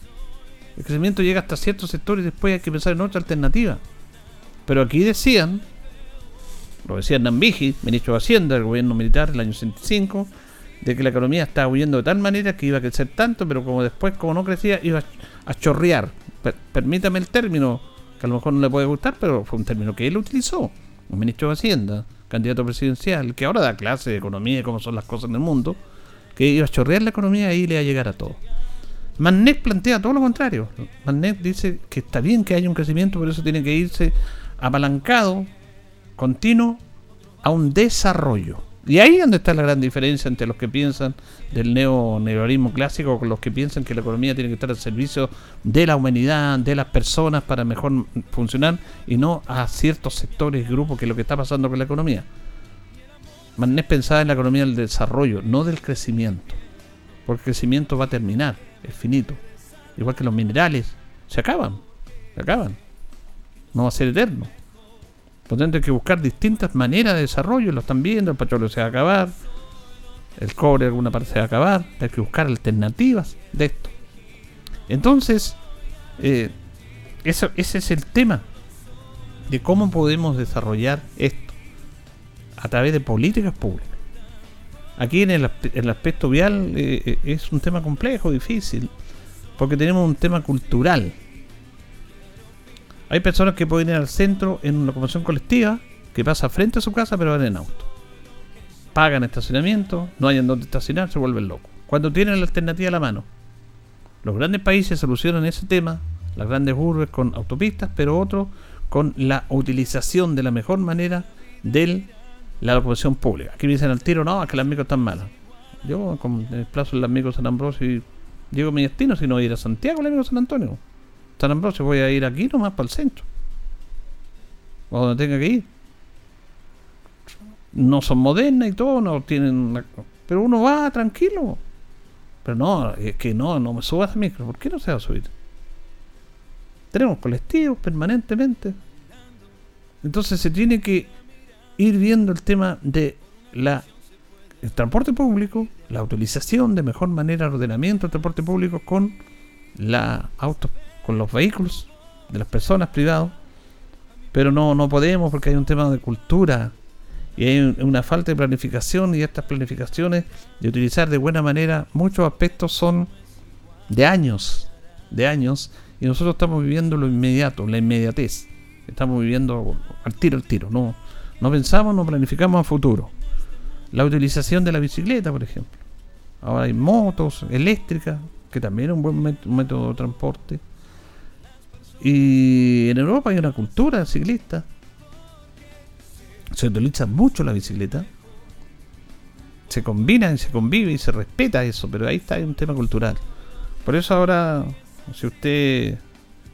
El crecimiento llega hasta ciertos sectores y después hay que pensar en otra alternativa. Pero aquí decían, lo decía Nambiji, ministro de Hacienda del gobierno militar el año 65, de que la economía estaba huyendo de tal manera que iba a crecer tanto, pero como después, como no crecía, iba a chorrear. permítame el término, que a lo mejor no le puede gustar, pero fue un término que él utilizó, un ministro de Hacienda, candidato presidencial, que ahora da clase de economía y cómo son las cosas en el mundo, que iba a chorrear la economía y le iba a llegar a todo. Mannet plantea todo lo contrario. Mannet dice que está bien que haya un crecimiento, pero eso tiene que irse apalancado, continuo, a un desarrollo. Y ahí es donde está la gran diferencia entre los que piensan del neoliberalismo clásico con los que piensan que la economía tiene que estar al servicio de la humanidad, de las personas para mejor funcionar y no a ciertos sectores y grupos que es lo que está pasando con la economía. Manés pensaba en la economía del desarrollo, no del crecimiento. Porque el crecimiento va a terminar, es finito. Igual que los minerales, se acaban, se acaban. No va a ser eterno. Por tanto, hay que buscar distintas maneras de desarrollo. Lo están viendo, el petróleo se va a acabar, el cobre alguna parte se va a acabar. Hay que buscar alternativas de esto. Entonces, eh, ese es el tema de cómo podemos desarrollar esto a través de políticas públicas. Aquí en el, el aspecto vial eh, eh, es un tema complejo, difícil, porque tenemos un tema cultural hay personas que pueden ir al centro en una locomoción colectiva que pasa frente a su casa pero van en auto. Pagan estacionamiento, no hay en dónde estacionar, se vuelven locos. Cuando tienen la alternativa a la mano. Los grandes países solucionan ese tema, las grandes urbes con autopistas, pero otros con la utilización de la mejor manera de la locomoción pública. Aquí me dicen al tiro, no, es que las micros están malas. Yo con el plazo del amigo San Ambrosio y llego a mi destino, si no ir a Santiago, el amigo San Antonio. San Ambrosio, voy a ir aquí nomás para el centro. O donde tenga que ir. No son modernas y todo, no tienen... Pero uno va tranquilo. Pero no, es que no, no me subas a micro. ¿Por qué no se va a subir? Tenemos colectivos permanentemente. Entonces se tiene que ir viendo el tema de la el transporte público, la utilización de mejor manera, el ordenamiento del transporte público con la auto, los vehículos de las personas privados, pero no, no podemos porque hay un tema de cultura y hay una falta de planificación y estas planificaciones de utilizar de buena manera muchos aspectos son de años, de años, y nosotros estamos viviendo lo inmediato, la inmediatez, estamos viviendo al tiro, al tiro, no, no pensamos, no planificamos a futuro. La utilización de la bicicleta, por ejemplo. Ahora hay motos eléctricas, que también es un buen método de transporte. Y en Europa hay una cultura ciclista. Se utiliza mucho la bicicleta. Se combina y se convive y se respeta eso, pero ahí está un tema cultural. Por eso ahora, si usted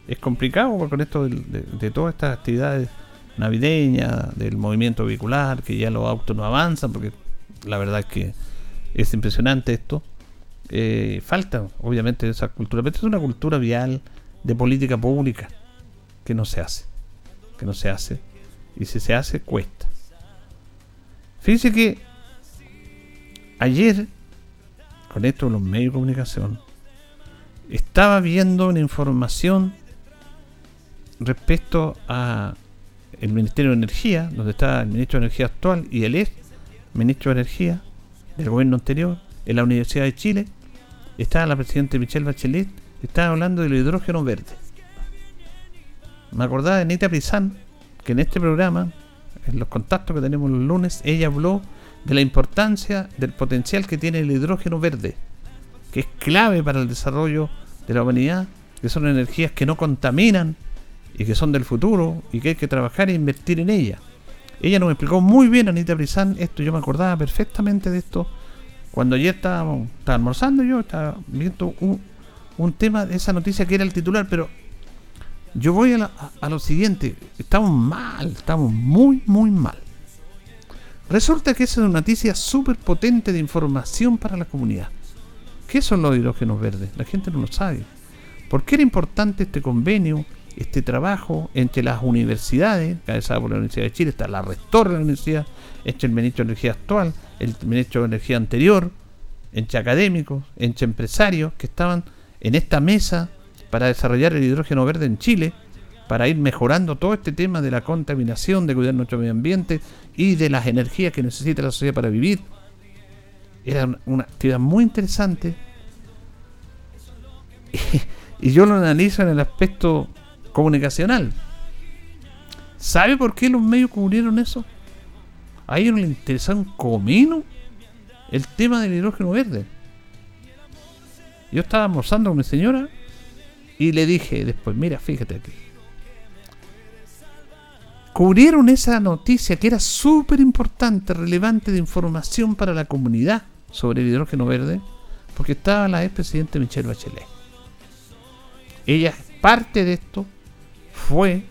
es complicado con esto de todas estas actividades navideñas, del movimiento vehicular, que ya los autos no avanzan porque la verdad es que es impresionante esto. Eh, falta, obviamente, esa cultura, pero es una cultura vial de política pública que no se hace. Que no se hace. Y si se hace, cuesta. Fíjense que ayer, con esto de los medios de comunicación, estaba viendo una información respecto a el Ministerio de Energía, donde está el ministro de Energía actual y el ex ministro de Energía del gobierno anterior, en la Universidad de Chile, estaba la presidenta Michelle Bachelet, estaba hablando del hidrógeno verde. Me acordaba de Anita Prizán, que en este programa, en los contactos que tenemos los lunes, ella habló de la importancia del potencial que tiene el hidrógeno verde, que es clave para el desarrollo de la humanidad, que son energías que no contaminan y que son del futuro y que hay que trabajar e invertir en ellas. Ella nos explicó muy bien, Anita Brizán, esto yo me acordaba perfectamente de esto. Cuando ayer estaba almorzando yo, estaba viendo un, un, tema de esa noticia que era el titular, pero yo voy a, a lo siguiente, estamos mal, estamos muy, muy mal. Resulta que esa es una noticia súper potente de información para la comunidad. ¿Qué son los hidrógenos verdes? La gente no lo sabe. ¿Por qué era importante este convenio? este trabajo entre las universidades, cabezada por la Universidad de Chile, está la rectora de la universidad, entre el ministro de Energía actual, el ministro de Energía anterior, entre académicos, entre empresarios que estaban en esta mesa para desarrollar el hidrógeno verde en Chile, para ir mejorando todo este tema de la contaminación, de cuidar nuestro medio ambiente y de las energías que necesita la sociedad para vivir. Era una actividad muy interesante. y yo lo analizo en el aspecto comunicacional. ¿Sabe por qué los medios cubrieron eso? A ellos les interesaba un comino el tema del hidrógeno verde. Yo estaba almorzando con mi señora y le dije después, mira, fíjate aquí. Cubrieron esa noticia que era súper importante, relevante de información para la comunidad sobre el hidrógeno verde, porque estaba la expresidente Michelle Bachelet. Ella es parte de esto, fue,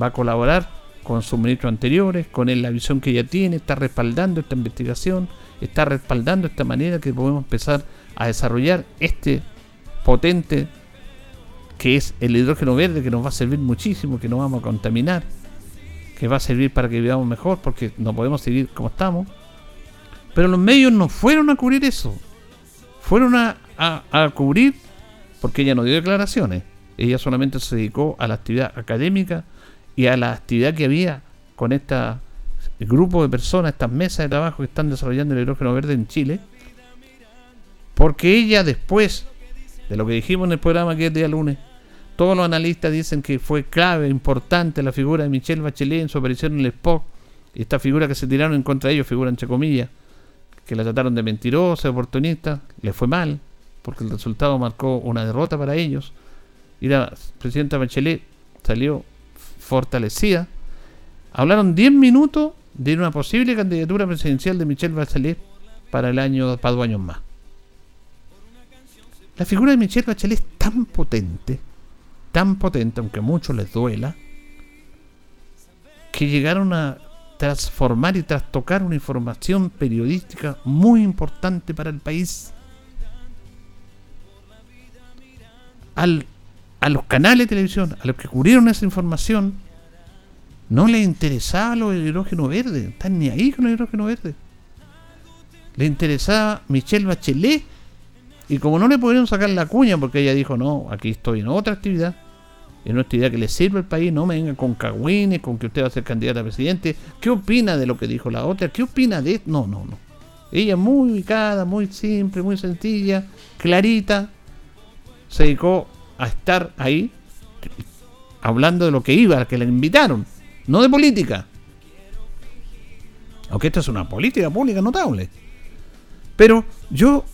va a colaborar con sus ministros anteriores, con él la visión que ella tiene, está respaldando esta investigación, está respaldando esta manera que podemos empezar a desarrollar este potente que es el hidrógeno verde que nos va a servir muchísimo, que no vamos a contaminar, que va a servir para que vivamos mejor porque no podemos seguir como estamos. Pero los medios no fueron a cubrir eso, fueron a, a cubrir porque ella no dio declaraciones ella solamente se dedicó a la actividad académica y a la actividad que había con este grupo de personas, estas mesas de trabajo que están desarrollando el hidrógeno verde en Chile. Porque ella después de lo que dijimos en el programa que es día lunes, todos los analistas dicen que fue clave, importante la figura de Michelle Bachelet en su aparición en el Spock. Y esta figura que se tiraron en contra de ellos, figura entre comillas, que la trataron de mentirosa, oportunista, le fue mal, porque el resultado marcó una derrota para ellos y la presidenta Bachelet salió fortalecida. Hablaron 10 minutos de una posible candidatura presidencial de Michelle Bachelet para el año, para dos años más. La figura de Michelle Bachelet es tan potente, tan potente, aunque a muchos les duela, que llegaron a transformar y trastocar una información periodística muy importante para el país. Al, a los canales de televisión, a los que cubrieron esa información, no les interesaba lo del hidrógeno verde, están ni ahí con el hidrógeno verde. Le interesaba Michelle Bachelet y como no le pudieron sacar la cuña porque ella dijo, no, aquí estoy en otra actividad, en una actividad que le sirve al país, no me vengan con cagüines, con que usted va a ser candidata a presidente. ¿Qué opina de lo que dijo la otra? ¿Qué opina de esto? No, no, no. Ella muy ubicada, muy simple, muy sencilla, clarita, se dedicó a estar ahí hablando de lo que iba, que le invitaron, no de política. Aunque esto es una política pública notable. Pero yo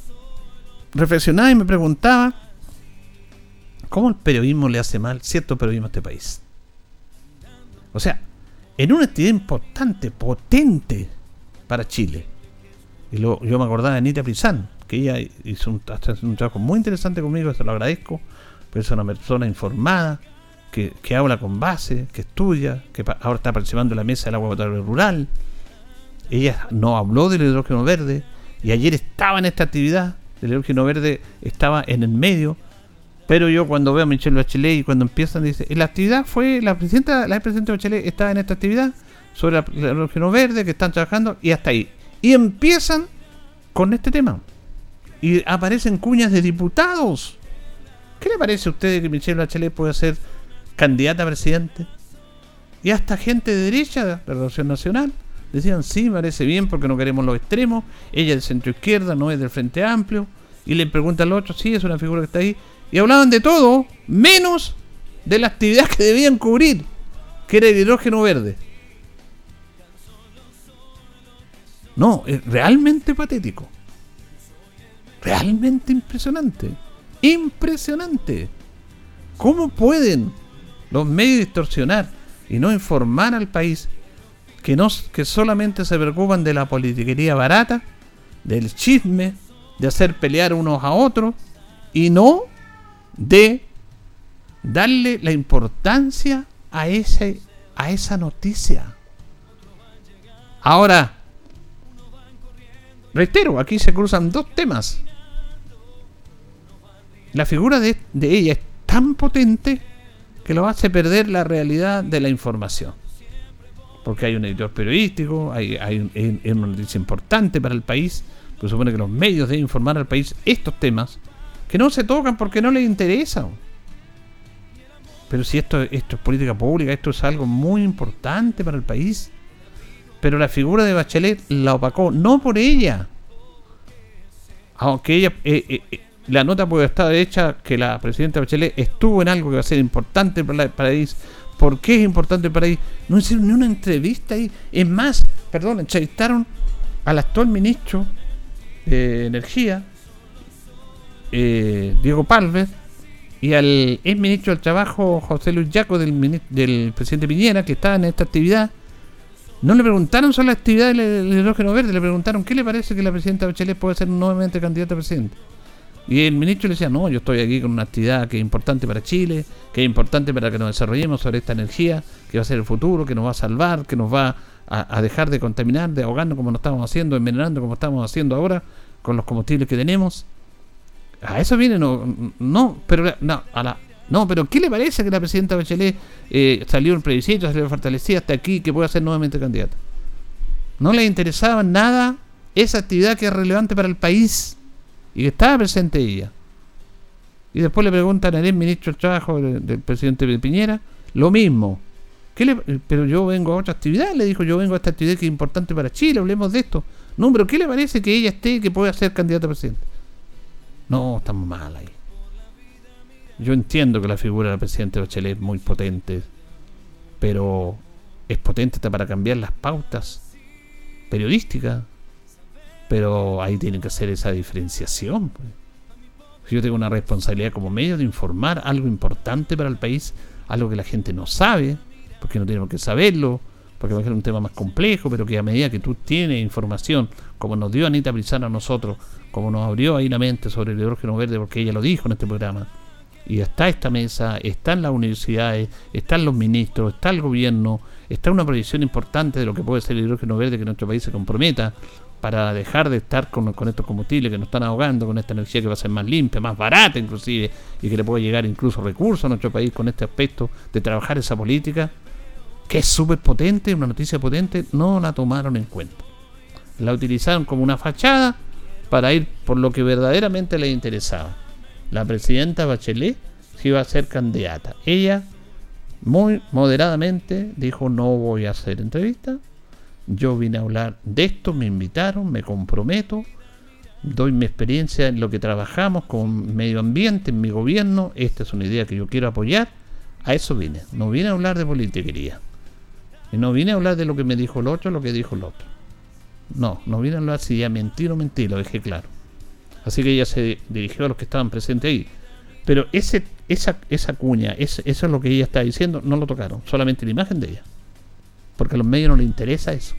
reflexionaba y me preguntaba cómo el periodismo le hace mal cierto periodismo a este país. O sea, en una actividad importante, potente para Chile. Y yo me acordaba de Anita Prizán, que ella hizo un, un, trabajo muy interesante conmigo, se lo agradezco, pero es una persona informada, que, habla con base, que estudia, que ahora está participando la mesa del agua potable rural. Ella no habló del hidrógeno verde y ayer estaba en esta actividad del hidrógeno verde, estaba en el medio pero yo cuando veo a Michelle Bachelet y cuando empiezan, dice, la actividad fue, la presidenta, la presidenta Bachelet estaba en esta actividad sobre el hidrógeno verde, que están trabajando, y hasta ahí. Y empiezan con este tema. Y aparecen cuñas de diputados. ¿Qué le parece a usted que Michelle Bachelet puede ser candidata a presidente? Y hasta gente de derecha de la Relación Nacional decían, sí, parece bien porque no queremos los extremos. Ella es de centro izquierda, no es del Frente Amplio. Y le pregunta al otro, sí, es una figura que está ahí y hablaban de todo, menos de la actividad que debían cubrir, que era el hidrógeno verde. No, es realmente patético. Realmente impresionante. Impresionante. ¿Cómo pueden los medios distorsionar y no informar al país que, no, que solamente se preocupan de la politiquería barata, del chisme, de hacer pelear unos a otros y no de darle la importancia a, ese, a esa noticia. Ahora, reitero, aquí se cruzan dos temas. La figura de, ella es tan potente que lo hace perder la realidad de la información. Porque hay un editor periodístico, hay, hay una noticia importante para el país, pues supone que los medios deben informar al país estos temas que no se tocan porque no les interesa. Pero si esto, esto es política pública, esto es algo muy importante para el país. Pero la figura de Bachelet la opacó, no por ella. Aunque ella, eh, eh, eh, la nota puede estar hecha que la presidenta Bachelet estuvo en algo que va a ser importante para el país. ¿Por qué es importante para el país? No hicieron ni una entrevista ahí. Es más, perdón, entrevistaron al actual ministro de Energía, eh, Diego Palves y al ex ministro del Trabajo José Luis Yaco del, del presidente Piñera, que estaba en esta actividad, no le preguntaron sobre la actividad del, hidrógeno verde, le preguntaron qué le parece que la presidenta Bachelet puede ser nuevamente candidata a presidente. Y el ministro le decía, no, yo estoy aquí con una actividad que es importante para Chile, que es importante para que nos desarrollemos sobre esta energía, que va a ser el futuro, que nos va a salvar, que nos va a, a dejar de contaminar, de ahogarnos como nos estamos haciendo, envenenando como estamos haciendo ahora con los combustibles que tenemos. A eso viene, no, no, pero no, no, pero ¿qué le parece que la presidenta Bachelet eh, salió en plebiscito, salió fortalecida hasta aquí, que pueda ser nuevamente candidata? No le interesaba nada esa actividad que es relevante para el país y que estaba presente ella. Y después le preguntan al ministro del Trabajo del, presidente Piñera, lo mismo. ¿Qué le, pero yo vengo a otra actividad, le dijo, yo vengo a esta actividad que es importante para Chile, hablemos de esto. No, pero ¿qué le parece que ella esté que pueda ser candidata a presidente? No, estamos mal ahí. Yo entiendo que la figura del presidente Bachelet es muy potente, pero es potente para cambiar las pautas periodísticas. Pero ahí tiene que hacer esa diferenciación. Pues. Yo tengo una responsabilidad como medio de informar algo importante para el país, algo que la gente no sabe, porque no tenemos que saberlo, porque va a ser un tema más complejo, pero que a medida que tú tienes información, como nos dio Anita Brizana a nosotros, como nos abrió ahí la mente sobre el hidrógeno verde, porque ella lo dijo en este programa, y está esta mesa, están las universidades, están los ministros, está el gobierno, está una proyección importante de lo que puede ser el hidrógeno verde que nuestro país se comprometa para dejar de estar con, estos combustibles que nos están ahogando, con esta energía que va a ser más limpia, más barata inclusive, y que le puede llegar incluso recursos a nuestro país con este aspecto de trabajar esa política, que es súper potente, una noticia potente, no la tomaron en cuenta. La utilizaron como una fachada para ir por lo que verdaderamente les interesaba la presidenta Bachelet se iba a ser candidata. Ella, muy moderadamente, dijo, no voy a hacer entrevista. Yo vine a hablar de esto, me invitaron, me comprometo, doy mi experiencia en lo que trabajamos con medio ambiente, en mi gobierno. Esta es una idea que yo quiero apoyar. A eso vine. No vine a hablar de politiquería. Y no vine a hablar de lo que me dijo el otro, lo que dijo el otro. No, no vine a hablar si ya mentir o mentir, lo dejé claro. Así que ella se dirigió a los que estaban presentes ahí. Pero ese, esa, esa cuña, eso es lo que ella está diciendo, no lo tocaron, solamente la imagen de ella. Porque a los medios no les interesa eso.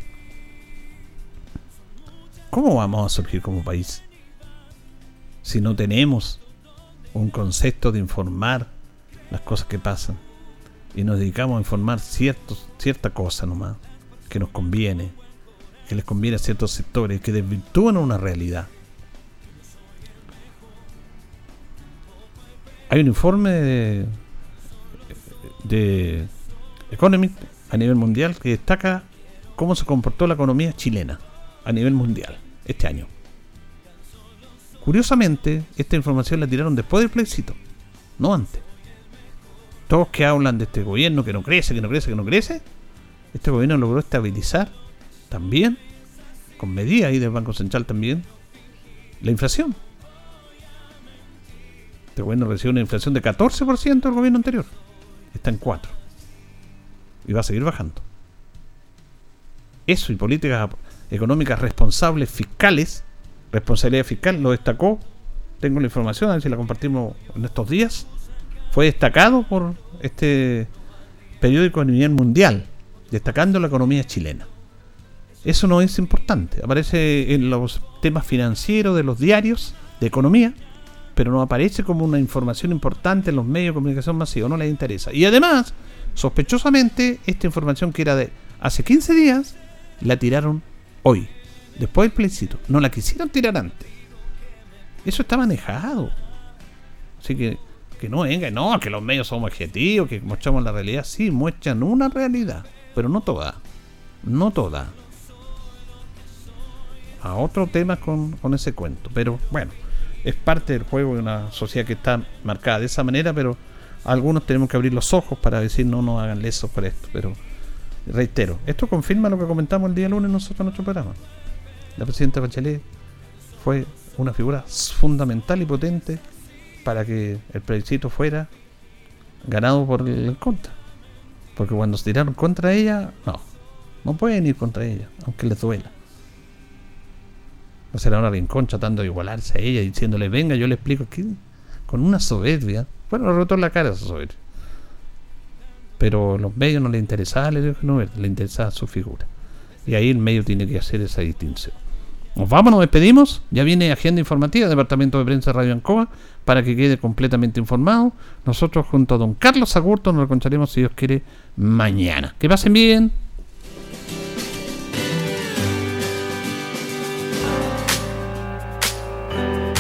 ¿Cómo vamos a surgir como país? Si no tenemos un concepto de informar las cosas que pasan y nos dedicamos a informar ciertos, cierta cosa nomás que nos conviene, que les conviene a ciertos sectores, que desvirtúan una realidad. Hay un informe de, de Economist a nivel mundial que destaca cómo se comportó la economía chilena a nivel mundial este año. Curiosamente, esta información la tiraron después del plebiscito, no antes. Todos que hablan de este gobierno que no crece, que no crece, que no crece, este gobierno logró estabilizar también, con medidas ahí del Banco Central también, la inflación. Este gobierno recibe una inflación de 14% del gobierno anterior. Está en 4. Y va a seguir bajando. Eso y políticas económicas responsables fiscales, responsabilidad fiscal, lo destacó. Tengo la información, a ver si la compartimos en estos días. Fue destacado por este periódico a nivel mundial, destacando la economía chilena. Eso no es importante. Aparece en los temas financieros de los diarios de economía pero no aparece como una información importante en los medios de comunicación masivos, no les interesa. Y además, sospechosamente, esta información que era de hace 15 días, la tiraron hoy, después del plebiscito. No la quisieron tirar antes. Eso está manejado. Así que, que no venga, no, que los medios son objetivos, que mostramos la realidad. Sí, muestran una realidad, pero no toda. No toda. A otro tema con, con ese cuento. Pero bueno es parte del juego de una sociedad que está marcada de esa manera, pero algunos tenemos que abrir los ojos para decir no nos hagan lesos por esto. Pero reitero, esto confirma lo que comentamos el día lunes nosotros en nuestro programa. La presidenta Bachelet fue una figura fundamental y potente para que el plebiscito fuera ganado por el contra. Porque cuando se tiraron contra ella, no, no pueden ir contra ella, aunque les duela la senadora Rincón tratando de igualarse a ella, diciéndole, venga, yo le explico aquí, con una soberbia. Bueno, le rotó la cara soberbia. Pero a los medios no le interesaba le le interesaba su figura. Y ahí el medio tiene que hacer esa distinción. Nos vamos, nos despedimos. Ya viene agenda informativa, Departamento de Prensa Radio Ancoa, para que quede completamente informado. Nosotros junto a don Carlos Agurto nos encontraremos, si Dios quiere, mañana. Que pasen bien.